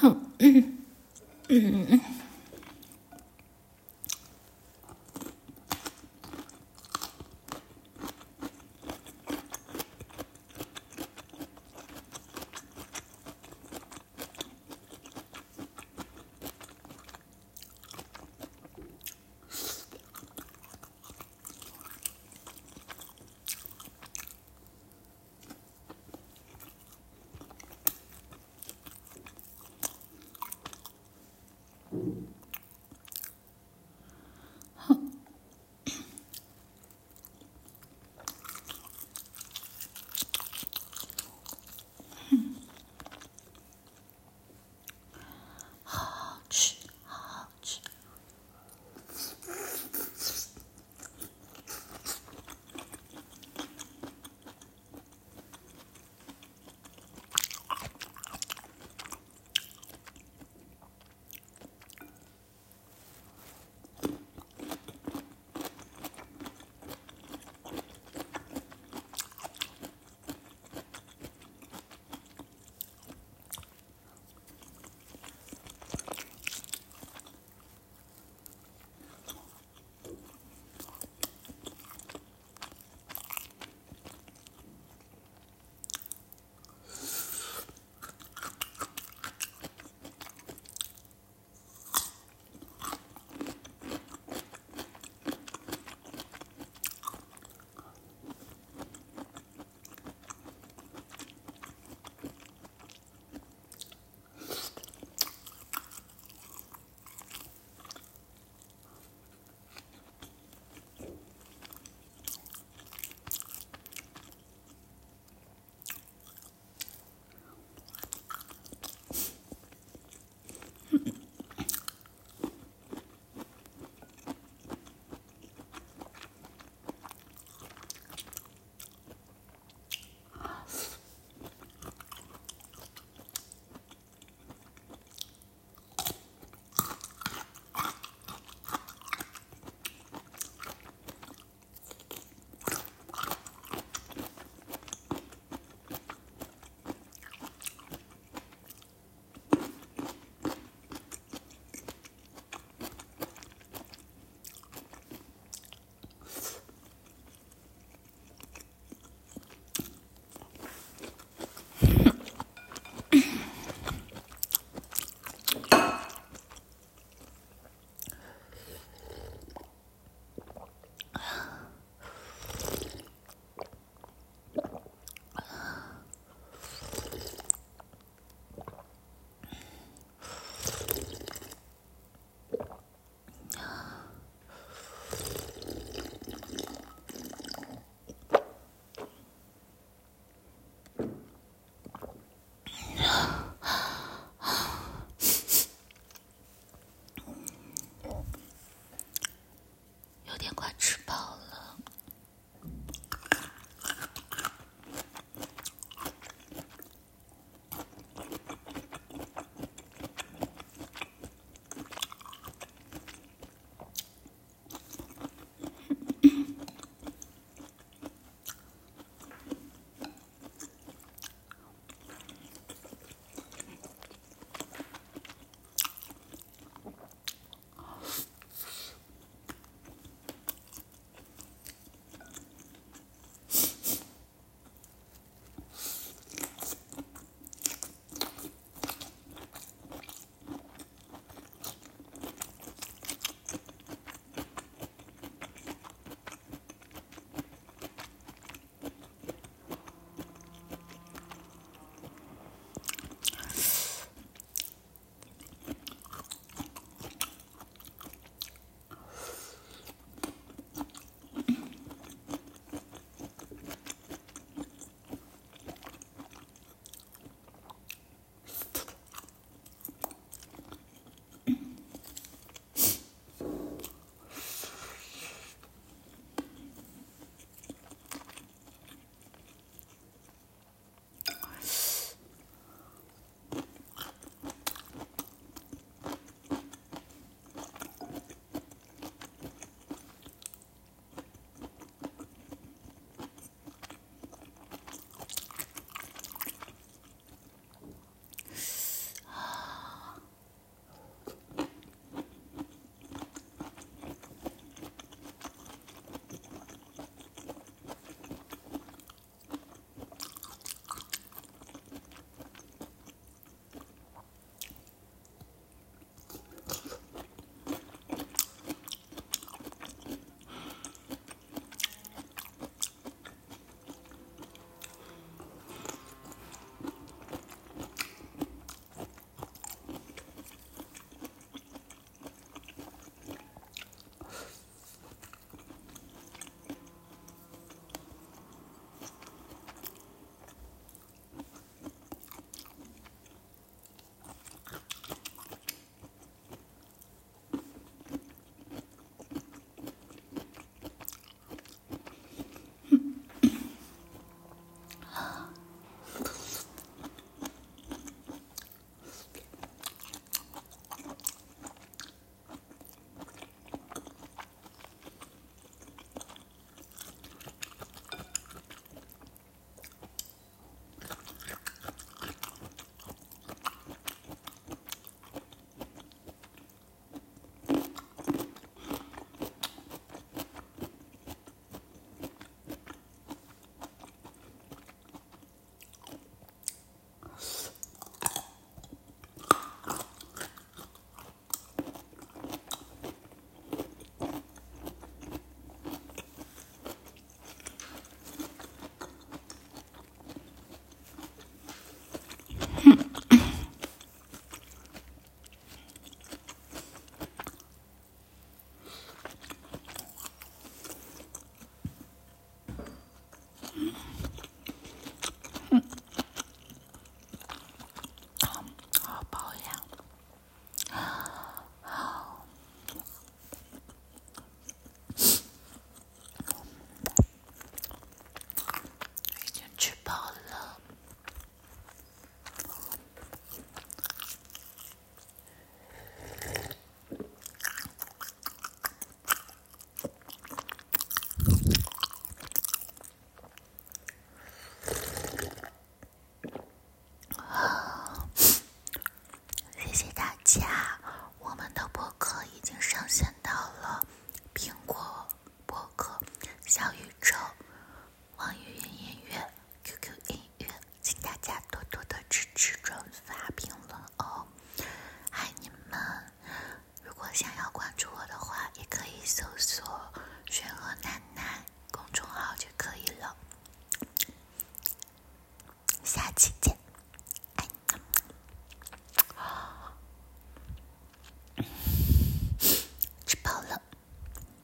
哼，嗯嗯嗯。